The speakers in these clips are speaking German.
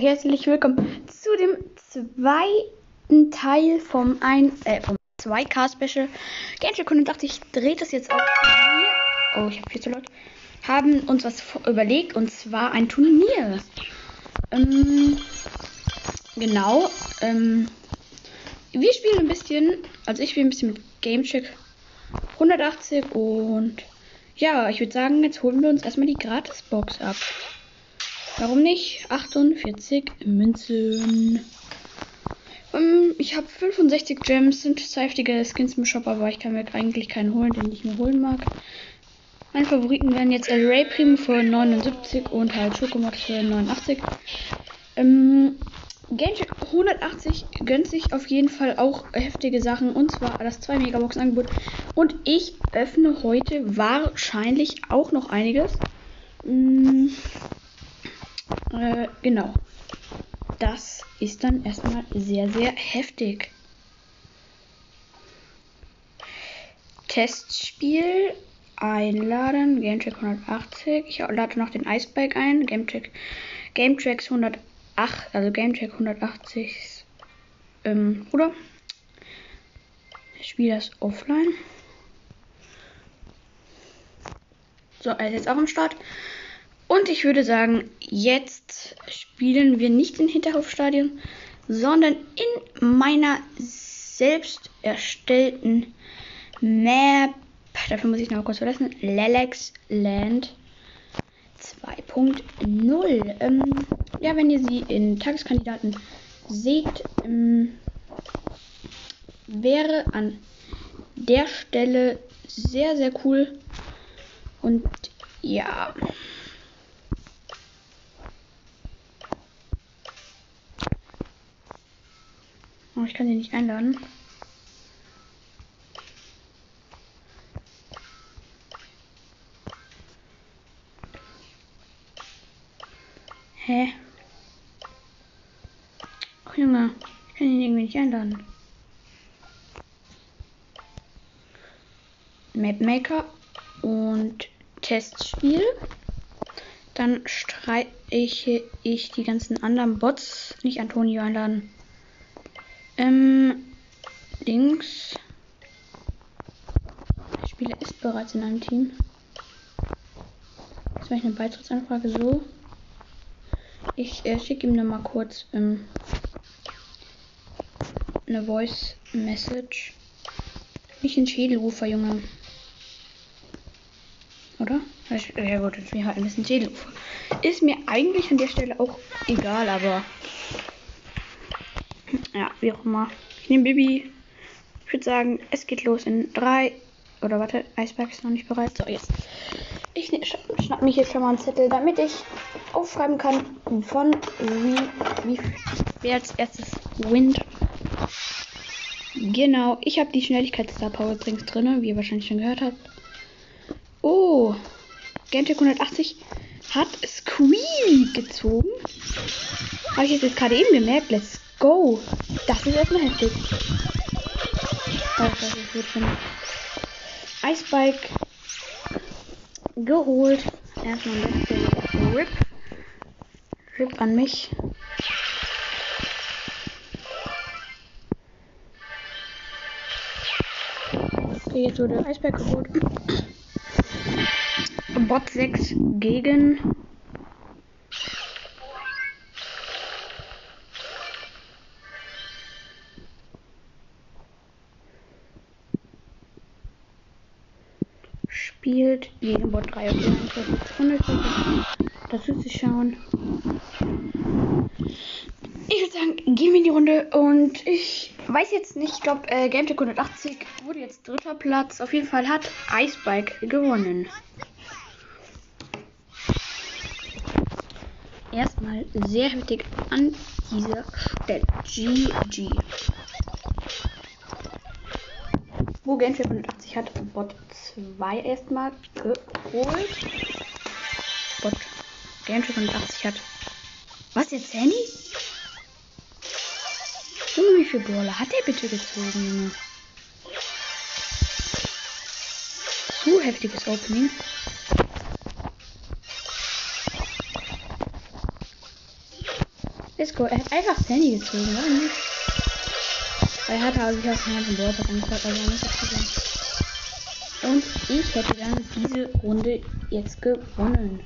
herzlich willkommen zu dem zweiten Teil vom ein äh, vom 2K Special. Kunde dachte ich, dreht das jetzt auch hier. Oh, ich habe viel zu laut. Haben uns was überlegt und zwar ein Turnier. Ähm, genau. Ähm, wir spielen ein bisschen, also ich spiele ein bisschen mit Gamecheck 180 und ja, ich würde sagen, jetzt holen wir uns erstmal die Gratisbox ab. Warum nicht? 48 Münzen. Um, ähm, ich habe 65 Gems, sind heftige Skins im Shop, aber ich kann mir eigentlich keinen holen, den ich mir holen mag. Meine Favoriten wären jetzt El Ray Primo für 79 und halt Schokomod für 89. Ähm, Game 180 gönnt sich auf jeden Fall auch heftige Sachen und zwar das 2 Megabox Angebot und ich öffne heute wahrscheinlich auch noch einiges. Mm, äh, genau. Das ist dann erstmal sehr, sehr heftig. Testspiel einladen, Gametrack 180. Ich lade noch den Icebike ein, Gametrack Gametracks 180 8, also Gamecheck 180 ähm, oder? Ich spiele das offline. So, er ist jetzt auch am Start. Und ich würde sagen, jetzt spielen wir nicht in Hinterhofstadion, sondern in meiner selbst erstellten Map. Dafür muss ich noch kurz verlassen. Lelex Land 2.0. Ähm, ja, wenn ihr sie in Tageskandidaten seht, ähm, wäre an der Stelle sehr, sehr cool. Und ja. Oh, ich kann sie nicht einladen. Hä? Ach Junge, ich kann ihn irgendwie nicht einladen. Mapmaker und Testspiel. Dann streiche ich die ganzen anderen Bots. Nicht Antonio einladen. Ähm, links. Der Spieler ist bereits in einem Team. Jetzt mache ich eine Beitrittsanfrage so. Ich äh, schicke ihm nochmal kurz ähm, eine Voice Message. Nicht ein Schädelufer, Junge. Oder? Ja gut, das wäre halt ein bisschen Schädelufer. Ist mir eigentlich an der Stelle auch egal, aber ja, wie auch immer. Ich nehme Bibi. Ich würde sagen, es geht los in drei. Oder warte, Eisberg ist noch nicht bereit. So, jetzt. Ich ne, schnapp mich jetzt schon mal einen Zettel, damit ich aufschreiben kann, von wie, wie wer als erstes Wind. Genau, ich habe die Schnelligkeitsstar Power übrigens drin, wie ihr wahrscheinlich schon gehört habt. Oh, Gentech 180 hat Squeak gezogen. Habe ich jetzt gerade eben gemerkt. Let's go. Das ist erstmal heftig. Das ist von Icebike geholt. Erstmal ein bisschen Rip. Rip an mich. Okay, jetzt wurde Eisberg geholt. Bot 6 gegen spielt gegen Bot 3 und 100 dazu zu schauen. Ich würde sagen, gehen wir in die Runde und ich weiß jetzt nicht, ich glaube, äh, GameTech 180 wurde jetzt dritter Platz. Auf jeden Fall hat Icebike gewonnen. Erstmal sehr heftig an dieser Stelle. GG. Wo GameTech 180 hat Bot 2 erstmal geholt. Bot GameTech 180 hat. Was jetzt, Handy? Junge, wie viel Brawler hat er bitte gezogen? Zu heftiges Opening. let's go. Er hat einfach Sandy gezogen, warum nicht? Er hatte also ich aus dem ganzen Board angehört, also ich sagen. Und ich hätte dann diese Runde jetzt gewonnen.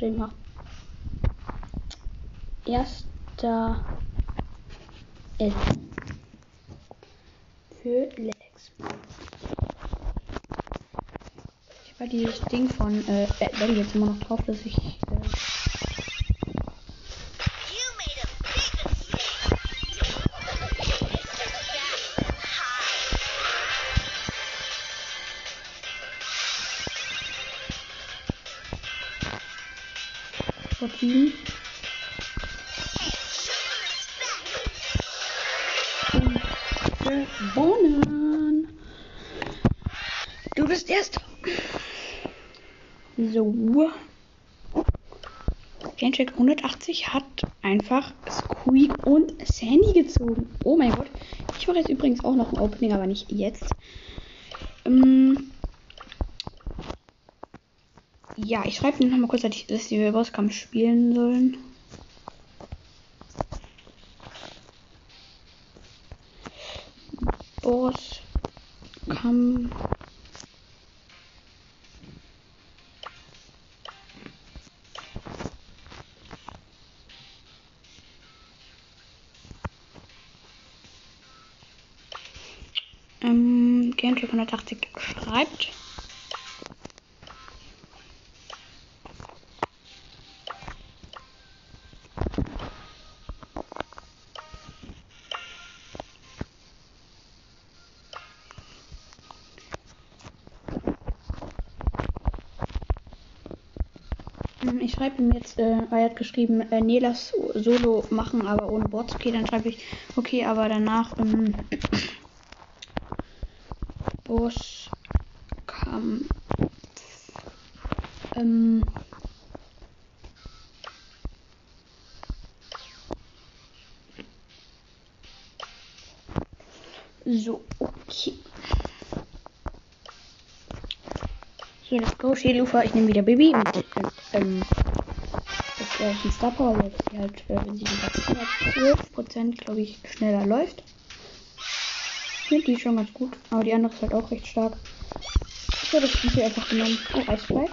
Ich mach erster L für Lex. Ich war dieses Ding von äh, Bell jetzt immer noch drauf, dass ich verbiegen. Gewonnen. Du bist erst. So. Gamecheck 180 hat einfach Squeak und Sandy gezogen. Oh mein Gott. Ich mache jetzt übrigens auch noch ein Opening, aber nicht jetzt. Ähm, ja, ich schreibe noch mal kurz, dass, die Bosskampf spielen sollen. Bosskampf. Ähm, Gamecheck 180 schreibt. Ich schreibe ihm jetzt, äh, er hat geschrieben, äh, nee, lass Solo machen, aber ohne Bots. Okay, dann schreibe ich, okay, aber danach, ähm, Bosskampf. Ähm, so, okay. So, let's go. Schädelufer, ich nehme wieder Baby. Und, äh, ähm, ein Star Power, weil sie halt, äh, wenn sie wieder 12% glaube ich, schneller läuft. Ich finde die schon ganz gut, aber die andere ist halt auch recht stark. Ich habe das hier einfach genommen. Oh, Eisflag.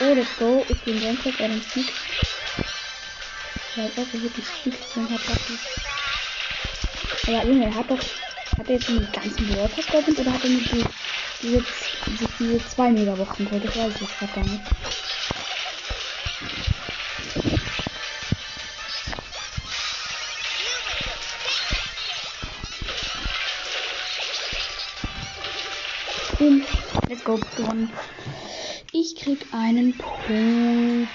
Oh, let's go. Ich bin Gamecheck, er den Sieg. Ich hoffe wirklich Sieg drin dafür. Aber Junge, er hat doch. Hat er jetzt den ganzen World Pass geöffnet oder hat er nur die, diese, diese, zwei Megaboxen geholt? Das weiß ich jetzt gerade gar nicht. Boom. Let's go. Gewonnen. Ich krieg einen Punkt.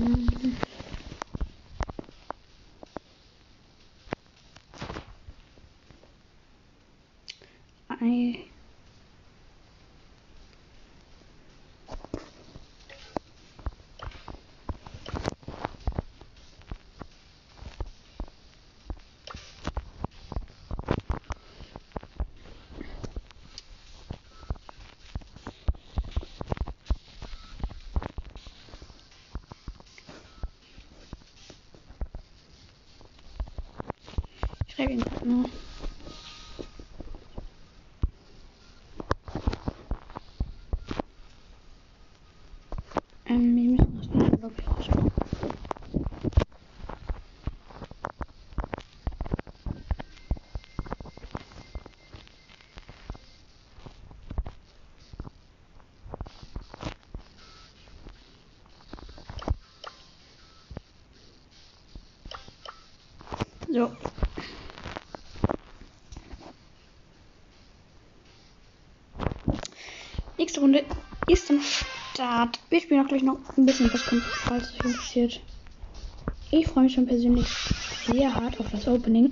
Hum. Ich schreibe ihn grad nur. Ähm, wir müssen das nicht glaube ich rauskommen. So. Nächste Runde ist am Start. Wir spielen auch gleich noch ein bisschen Bosskampf, falls es interessiert. Ich freue mich schon persönlich sehr hart auf das Opening.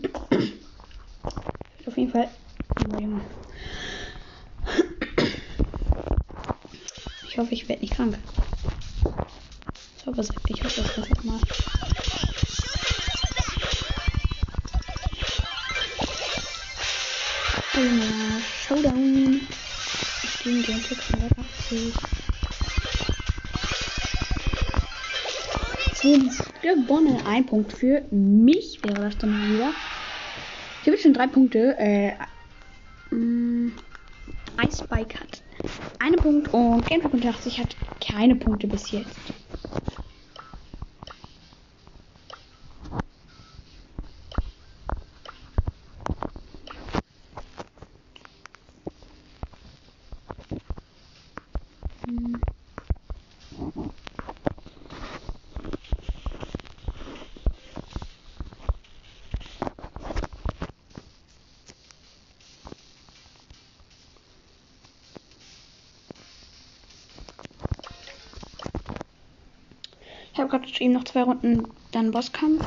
auf jeden Fall. Ich hoffe, ich werde nicht krank. Ich hoffe, es- ich hoffe, es einfach mal. Oh. Den 680. Fünf gewonnen. Ein Punkt für mich wäre das dann wieder. Ich habe schon drei Punkte. Äh, mh, Ice Spike hat einen Punkt und Gameplay 85 hat keine Punkte bis jetzt. Ich habe gerade eben noch zwei Runden dann Bosskampf.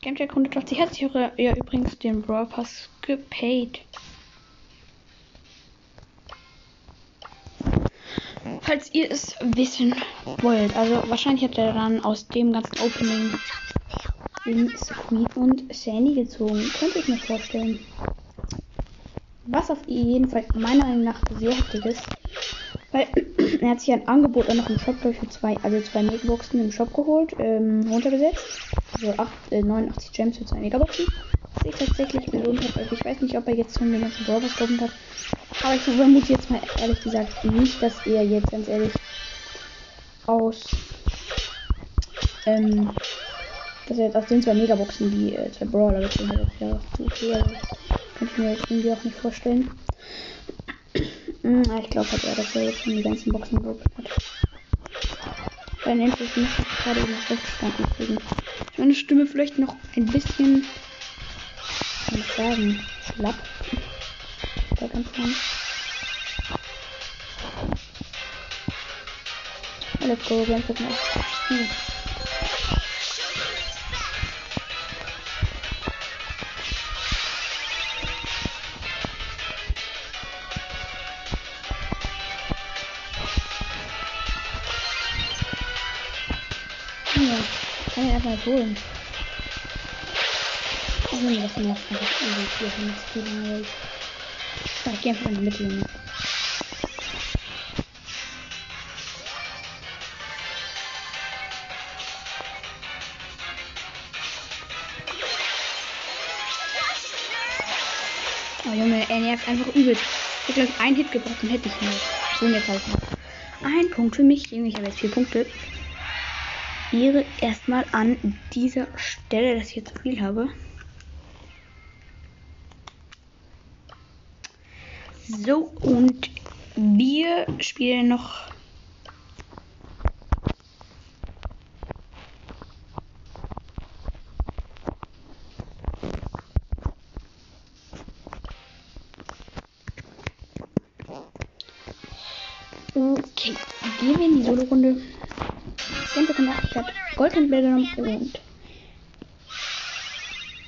Gamecheck 180 hat sich ja übrigens den Brawl Pass gepaid. Falls ihr es wissen wollt, also wahrscheinlich hat er dann aus dem ganzen Opening den Squeak und Sandy gezogen. Könnte ich mir vorstellen. Was auf jeden Fall meiner Meinung nach sehr heftig ist. Weil er hat sich ein Angebot auch noch im Shop für zwei, also zwei Megaboxen im Shop geholt, ähm, runtergesetzt. Also acht, äh, 89 Gems für zwei Megaboxen. Was ich tatsächlich belohnt habe. Also ich weiß nicht, ob er jetzt schon den ganzen Brawlers geholt hat. Aber ich vermute jetzt mal ehrlich gesagt nicht, dass er jetzt ganz ehrlich aus ähm, dass er jetzt aus den zwei Megaboxen die äh, zwei Brawler gezogen hat. Ja zu viel. Könnte ich mir jetzt irgendwie auch nicht vorstellen. Hm, ich glaube halt eher, dass er jetzt schon die ganzen Boxen geöffnet hat. Weil endlich muss ich gerade eben Luftstand kriegen. Ist meine Stimme vielleicht noch ein bisschen, soll ich sagen, schlapp. Da ganz lang. Let's go, wir haben jetzt noch Ja, kann ich einfach holen. Wenn mir das nervt, einfach irgendwie hier von das Spiel aber ich. Ja, ich geh einfach in die Mitte. Oh Junge, er nervt einfach übelst. Ich hätte gleich einen Hit gebracht, dann hätte ich ihn. So jetzt halt noch. Ein Punkt für mich, Junge, ich habe jetzt vier Punkte. Wäre erstmal an dieser Stelle, dass ich jetzt zu viel habe. So, und wir spielen noch. Okay, gehen wir in die Solo-Runde. Gameplay 85 hat Gold und Bälle genommen und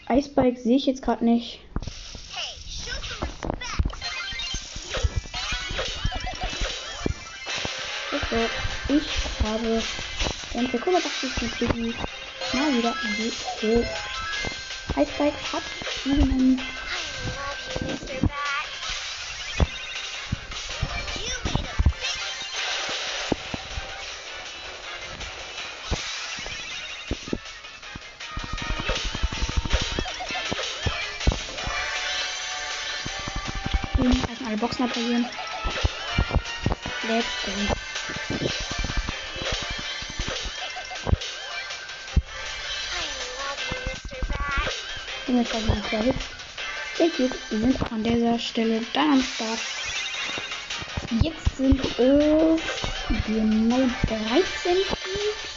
Icebike sehe ich jetzt gerade nicht. Also, ich habe Gameplay 85 mit Piggy mal wieder geholt. Icebike hat gewonnen. Apparieren. Let's go. Haben wir noch. Wir sind auch an dieser Stelle dann am Start. Jetzt sind es genau 13 Cubes.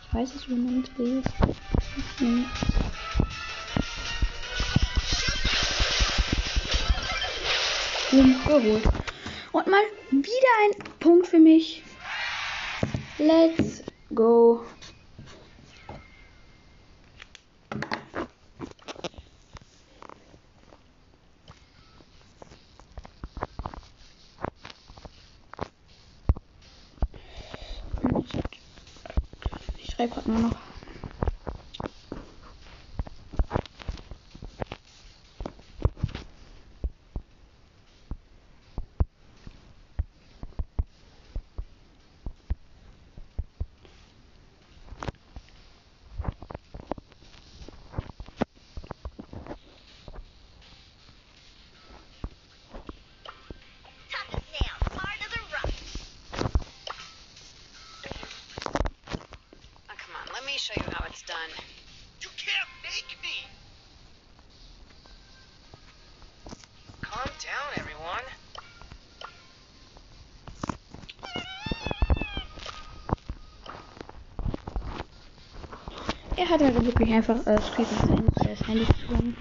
Ich weiß es, wie man liest. Hm. Geholt. Und mal wieder ein Punkt für mich. Let's go. Ich schreibe gerade nur noch. Done. You can't make me! Calm down, everyone. Er hat also wirklich einfach äh, Street Handy, äh, das Handy gezwungen.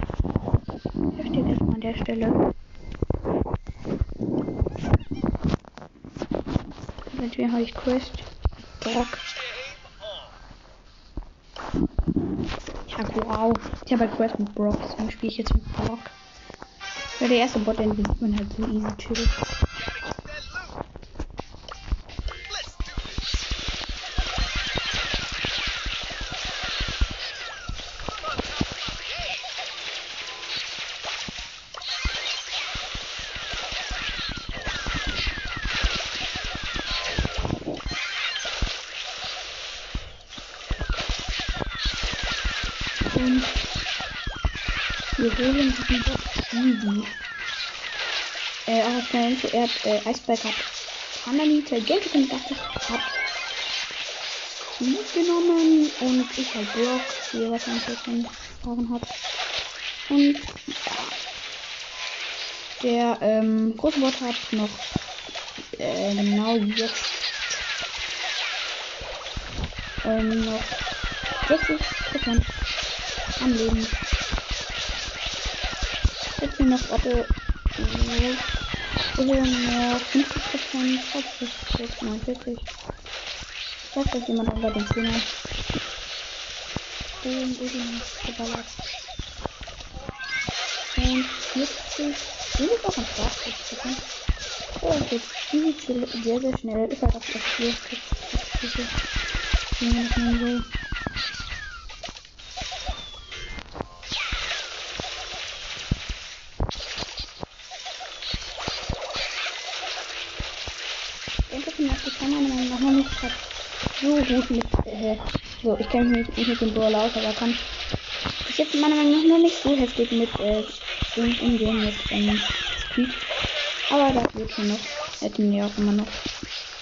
Er steht erstmal an der Stelle. Wem habe ich Quest? Brock. Game on. Ja, wow. Ich habe halt Quest mit Brock, deswegen spiele ich jetzt mit Brock. Weil der erste Bot, den man halt so easy chillig. Diesen Bot easy. Äh, auch Info, er hat äh, Eisberg hat Pandanite, Geld ich, hat genommen und ich halt Brock, wie ihr wahrscheinlich jetzt erfahren habt. Und ja. Der ähm, große Bot hat noch äh, genau jetzt ähm, noch 60% am Leben. Mir noch, äh, hier noch 50%, 60, 49. Ich weiß, dass jemand unter den Und ich ihn geballert. Und 40. Will ich auch ein Spaß gucken. So, und jetzt easy chill, sehr, sehr schnell. Ist halt auch das. Das ist nicht mehr so. Interesting, dass ich kann meiner Meinung nach noch nicht grad so gut mit, äh, so, ich kenne mich nicht mit dem Brawl aus, aber kann bis jetzt meiner Meinung nach noch nicht so heftig mit, äh, um- umgehen mit, ähm, Speed. Aber das wird schon noch, hätten wir auch immer noch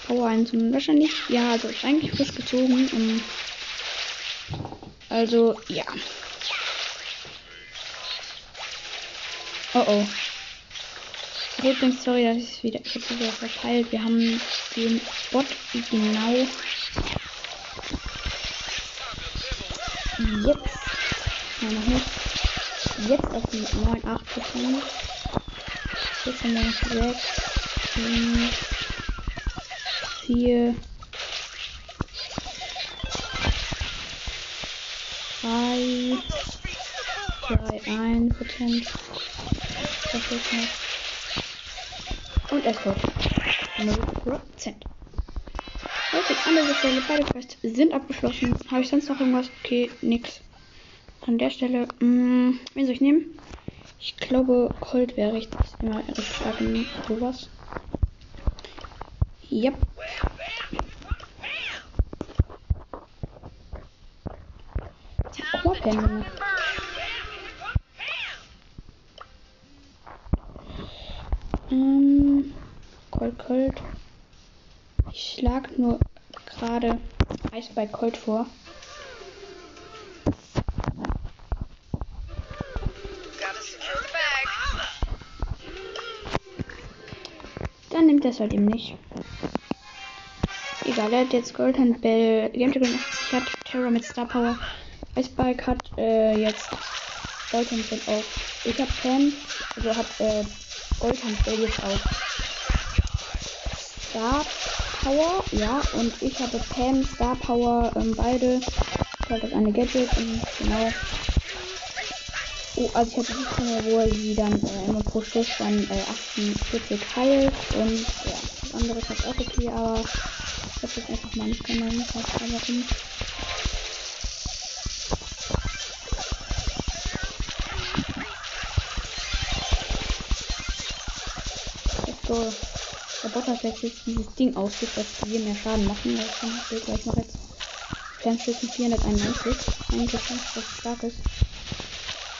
Power 1 und wahrscheinlich, ja, also ist eigentlich frisch gezogen, um, also, ja. Oh oh. Übrigens, sorry, dass ich wieder, ich wieder verteilt. Wir haben den Bot genau jetzt, nein, noch nicht, jetzt auf die 9, 8 Prozent. Jetzt haben wir noch 6, 5, 4, 3, 3, 1 Prozent. Das ist noch. Und es kommt 0%. Okay, andere Stelle, beide Quests sind abgeschlossen. Habe ich sonst noch irgendwas? Okay, nix. An der Stelle, mh, wen soll ich nehmen? Ich glaube, Colt wäre richtig, immer recht stark in sowas. Yep. Vorpenne. Ähm, Colt, Colt. Ich schlag nur gerade Eis bei Colt vor. Dann nimmt er es halt eben nicht. Egal, er hat jetzt Golden Bell, Game Dragon hat Terror mit Star Power. Icebike hat äh, jetzt Golden Bell auch. Ich hab Pam, also hat äh, Golden Bell jetzt auch. Star Power, ja, und ich habe Pam Star Power, ähm, beide. Ich habe das eine Gadget und genau. Oh, also ich habe die Stimme, wo sie dann äh, immer pro Schuss dann äh, 48 heilt und ja, das andere ist halt auch okay, aber ich habe jetzt einfach mal nicht genommen, ich weiß nicht. Let's go. Bot hat jetzt dieses Ding ausgibt, dass wir mehr Schaden machen. Das kann ich gleich noch jetzt. Fernschützen 491. Eigentlich ganz starkes.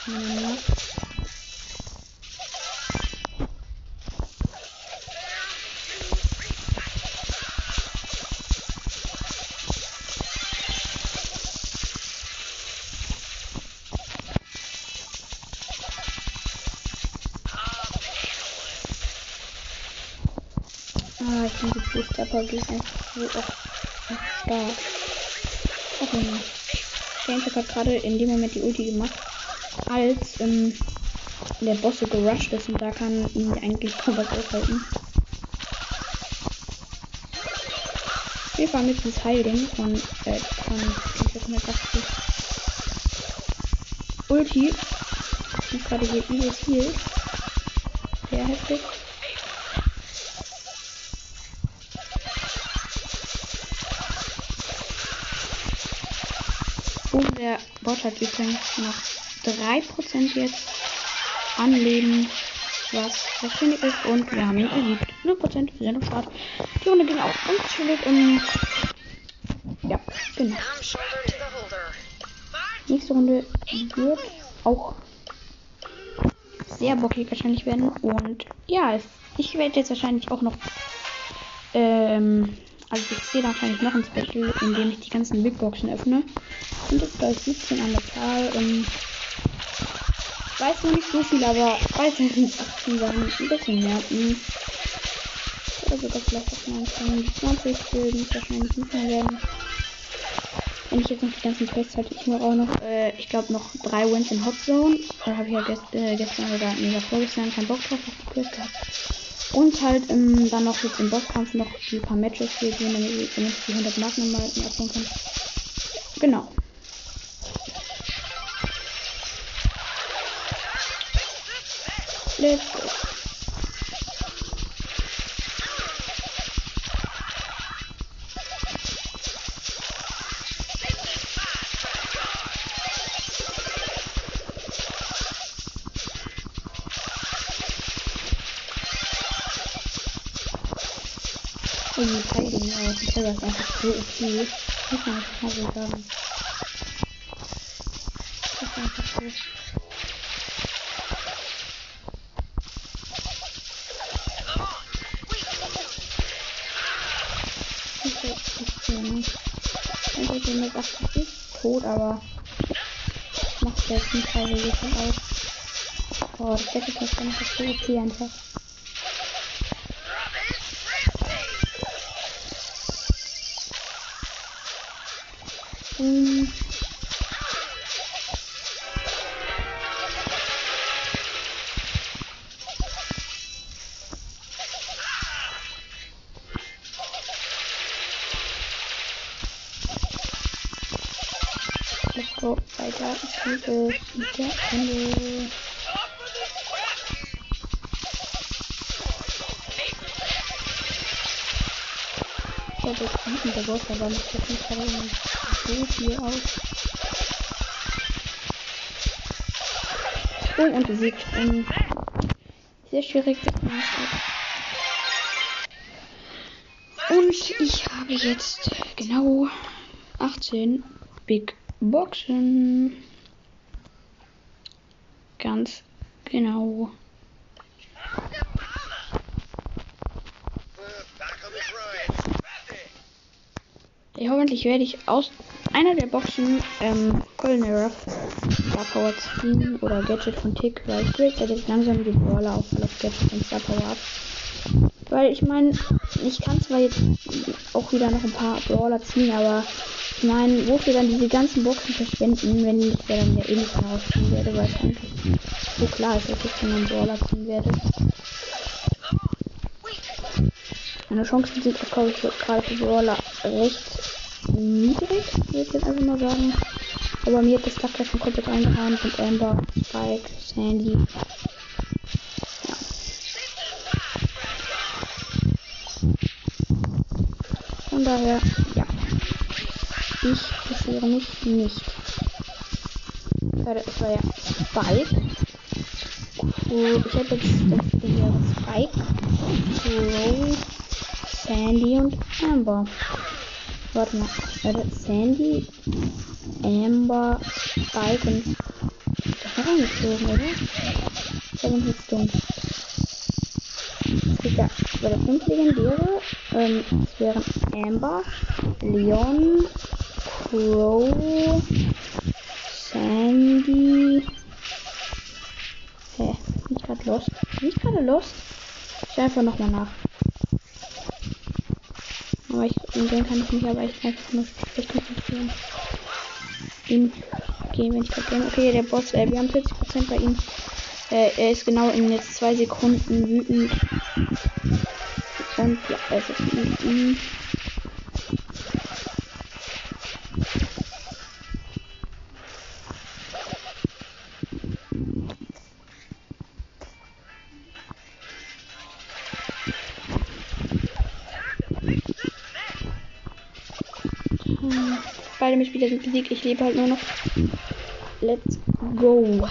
Meiner Boost, aber geht einfach so auch auch stark. Ach ja. Gamecheck hat gerade in dem Moment die Ulti gemacht, als ähm, der Boss so gerusht ist und da kann ihn eigentlich kaum was aufhalten. Wir fahren jetzt dieses Heilding von, äh, von Gamecheck 180. Ulti. Die gerade hier übelst viel. Sehr heftig. Bot hat übrigens noch 3% jetzt an Leben, was wenig ist. Und wir haben ihn erlebt. 0%, wir sind am Start. Die Runde ging auch ganz. Und ja, genau. Nächste Runde wird auch sehr bockig wahrscheinlich werden. Und ja, ich werde jetzt wahrscheinlich auch noch. Ähm, also ich sehe wahrscheinlich noch ein Special, in dem ich die ganzen Big Boxen öffne. Und jetzt gleich 17 an der Zahl. Ähm, ich weiß noch nicht so viel, aber weiterhin sind es 18 sein. Ein bisschen mehr. Oder sogar vielleicht auch 19. Die 20 die es wahrscheinlich nicht mehr werden. Wenn ich jetzt noch die ganzen Quests hatte, ich mache auch noch, äh, ich glaube noch drei Wins in Hot Zone. Da habe ich ja gest, äh, gestern oder nee, vorgestern keinen Bock drauf auf die Quest gehabt. Und halt ähm, dann noch jetzt im Bosskampf noch die paar Matches hier sehen, damit ich die 100 Marken mal abholen kann. Genau. Let's go. So okay. Muss man einfach mal so sagen. Das ist einfach so. Ich ich mit 80 ist tot, aber macht jetzt nicht so viel aus. Oh, das Deckel ist einfach so okay einfach. Let's go weiter. Ich liebe mit der Ende. Ich habe jetzt mit der Boss, aber macht das nicht gerade so viel aus. Oh, und besiegt. Ähm, sehr schwierig. Und ich habe jetzt genau 18 Big Boxen. Ganz genau. Ja, hoffentlich werde ich aus einer der Boxen ähm, Golden Ruff Star Power ziehen oder Gadget von Tick, weil ich will jetzt langsam die Brawler auf auf Gadget und Star Power ab. Weil ich meine, ich kann zwar jetzt auch wieder noch ein paar Brawler ziehen, aber ich meine, wofür dann diese ganzen Boxen verschwenden, wenn ich ja dann ja eh nicht mehr rausziehen werde, weil es eigentlich so klar ist, dass ich dann einen Brawler ziehen werde. Meine Chancen sind auch, glaube ich, gerade für Brawler recht niedrig, würde ich jetzt einfach mal sagen. Aber mir hat das Tag schon komplett eingehauen und Amber, Spike, Sandy. Ja. Von daher, ja. Ich interessiere mich nicht. Es war ja Spike. Cool. Ich habe jetzt das Spike, Crow, Sandy und Amber. Warte mal. Warte, Sandy, Amber, Spike und. Das war reingezogen, oder? Da bin ich jetzt dumm. Ja warte, fünf Legendäre. Ähm, es wären Amber, Leon, Crow, Sandy. Hä? Bin ich gerade lost? Bin ich gerade lost? Ich schau einfach nochmal nach. Aber ich, in dem kann ich mich aber echt einfach nur schlecht konzentrieren. Ihm gehen, wenn ich game. Okay, der Boss, äh, wir haben 40% bei ihm. Äh, er ist genau in jetzt zwei Sekunden wütend. Und ja, es ist wütend. Besiegt. Ich lebe halt nur noch. Let's go.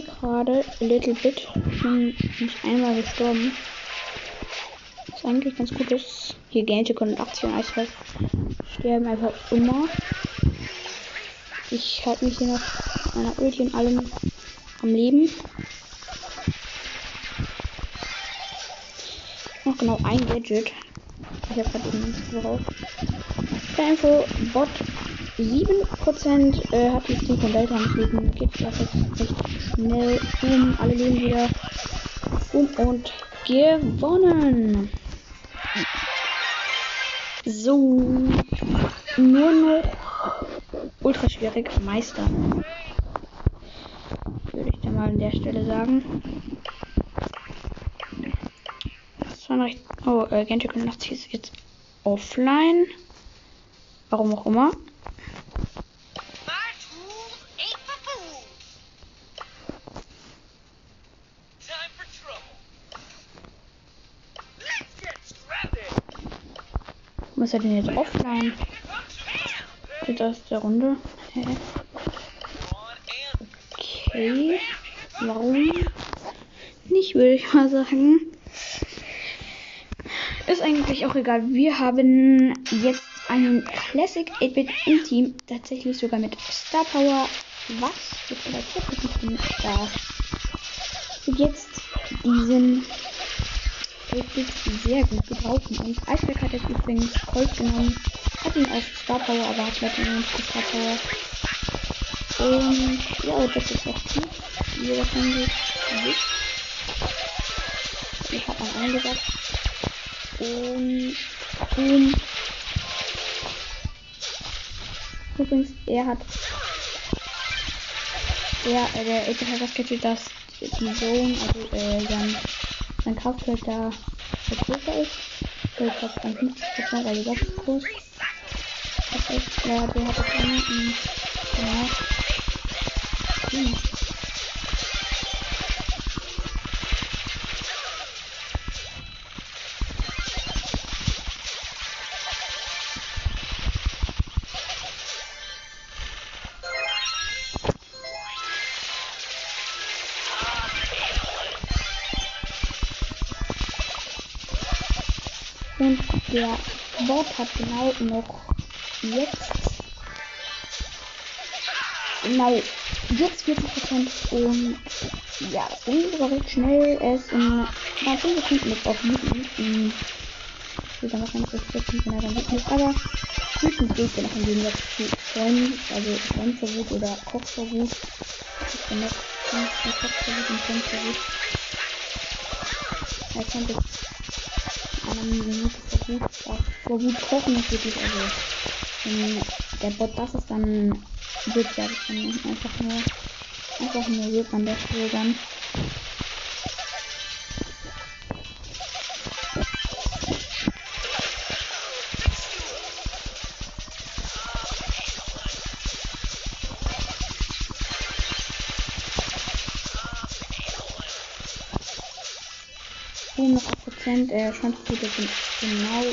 Rasiere gerade little bit. Ich bin nicht einmal gestorben. Was eigentlich ganz gut ist. Hier 80 und Eisfall sterben einfach immer. Ich halte mich hier noch mit meiner Ulti und allem am Leben. Noch genau ein Gadget. Ich habe gerade eben nichts drauf. Info, Bot 7% äh, hat das Team von Delta deswegen geht das jetzt recht schnell um. Alle leben wieder um und gewonnen. So, nur noch ultra schwierig meistern. Würde ich dann mal an der Stelle sagen. Das war recht. Oh, äh, Genshin 85 ist jetzt offline. Warum auch immer. Ist er denn jetzt offline? Steht aus der Runde. Hä? Okay. Warum? Nicht, würde ich mal sagen. Ist eigentlich auch egal. Wir haben jetzt einen Classic 8-Bit im Team. Tatsächlich sogar mit Star Power. Was? Jetzt. Jetzt diesen 8-Bit sehr gut gebrauchen. Und Eisberg hat jetzt übrigens Colt genommen. Hat ihn auf Star Power, aber hat leider nicht Star Power. Und ja, das ist auch gut. Wie ihr wahrscheinlich wisst. Ich habe mal eingesagt. Und boom. Übrigens, er hat. Er, äh, der Edge hat das Gadget, dass die Zone, also äh, sein, sein Kraftfeld da größer ist. Ich glaube, dann 50%, also das ist groß. Ist, ja, der hat das eine. und, Genau. Hm. Und der Bot hat genau noch jetzt. Genau jetzt 40% und ja, das recht schnell. Er ist in 10 Sekunden jetzt auf wütend. Und will wahrscheinlich das Sprechen, wenn er dann weg ist. Aber wütend geht er noch im Gegensatz zu Freund, also Fremdverwut oder Kochverwut. Das ist dann noch der Kochverwut und Fremdverwut. Er kann jetzt in einer Minute vor Wut, vor Wut kochen, das wirklich, also wenn der Bot das ist, dann wird ja das dann einfach nur, einfach nur wird an der Stelle dann. Boom, noch 8%, äh, Chance sind genau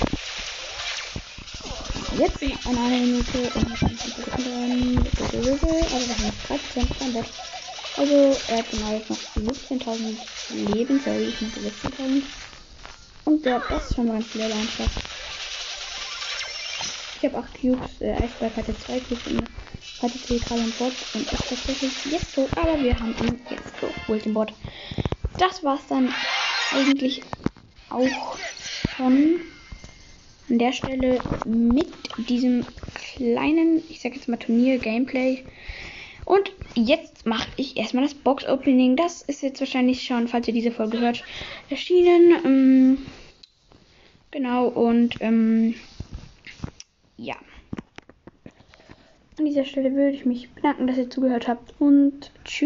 jetzt an einer Minute und noch 50 Sekunden, aber wir haben noch 3% beim Bot. Also, er hat genau jetzt noch 17.000 Leben, sorry, ich meinte 16.000. Und der, ist schon mal ganz viel einfach. Ich habe 8 Cubes, äh, Eisberg hatte 2 Cubes und hatte 3 gerade im Bot und ist tatsächlich jetzt tot, aber wir haben ihn jetzt geholt im Bot. Das war's dann eigentlich auch schon an der Stelle mit diesem kleinen, ich sag jetzt mal Turnier-Gameplay. Und jetzt mache ich erstmal das Box-Opening. Das ist jetzt wahrscheinlich schon, falls ihr diese Folge hört, erschienen. Ähm, genau, und ähm, ja. An dieser Stelle würde ich mich bedanken, dass ihr zugehört habt und tschüss.